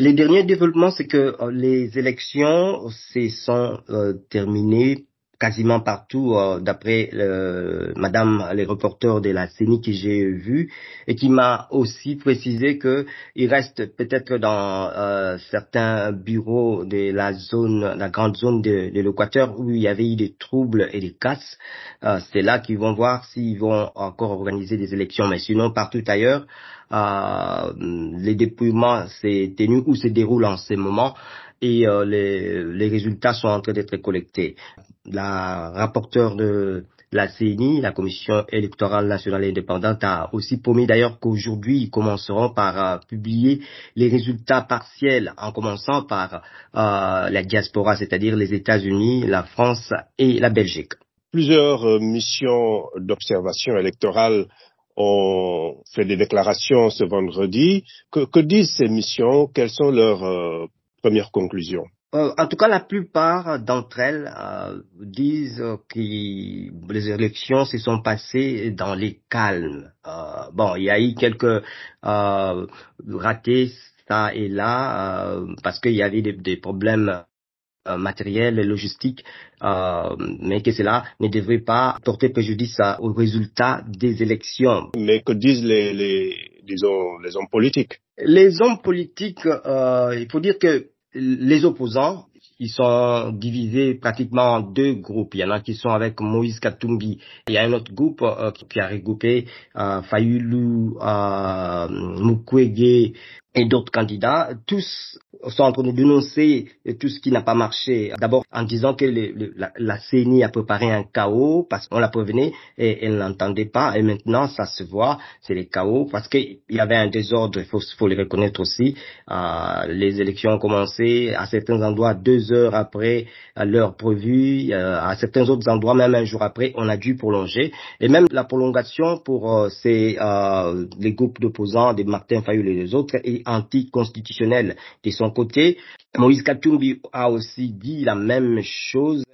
Les derniers développements, c'est que les élections se sont terminées quasiment partout, euh, d'après Madame les reporters de la CENI que j'ai vu, et qui m'a aussi précisé que il reste peut-être dans euh, certains bureaux de la zone, la grande zone de, de l'Équateur où il y avait eu des troubles et des casses. Euh, c'est là qu'ils vont voir s'ils vont encore organiser des élections, mais sinon partout ailleurs. Euh, les dépouillements s'est tenu ou se déroulent en ce moment et euh, les, les, résultats sont en train d'être collectés. La rapporteure de la CNI, la Commission électorale nationale indépendante, a aussi promis d'ailleurs qu'aujourd'hui, ils commenceront par euh, publier les résultats partiels, en commençant par la diaspora, c'est-à-dire les États-Unis, la France et la Belgique. Plusieurs missions d'observation électorale ont fait des déclarations ce vendredi. Que, disent ces missions? Quelles sont leurs Première conclusion. Euh, en tout cas, la plupart d'entre elles euh, disent que les élections se sont passées dans les calmes. Euh, bon, il y a eu quelques ratés ça et là parce qu'il y avait des, problèmes matériels et logistiques, mais que cela ne devrait pas porter préjudice aux résultats des élections. Mais que disent les, les disons les hommes politiques? Les hommes politiques, il faut dire que les opposants, ils sont divisés pratiquement en deux groupes. Il y en a qui sont avec Moïse Katumbi. Il y a un autre groupe euh, qui a regroupé euh, Fayulu, euh, Mukwege et d'autres candidats. Tous sont en train de dénoncer tout ce qui n'a pas marché. D'abord en disant que la, la, CENI a préparé un chaos parce qu'on la prévenait et elle n'entendait pas. Et maintenant, ça se voit, c'est le chaos parce qu'il y avait un désordre, il faut, faut, le reconnaître aussi. Euh, les élections ont commencé à certains endroits deux heures après l'heure prévue. Euh, à certains autres endroits, même un jour après, on a dû prolonger. Et même la prolongation pour euh, ces, euh, les groupes d'opposants, des Martin Fayul et les autres, est anticonstitutionnelle de son côté. Moïse Katumbi a aussi dit la même chose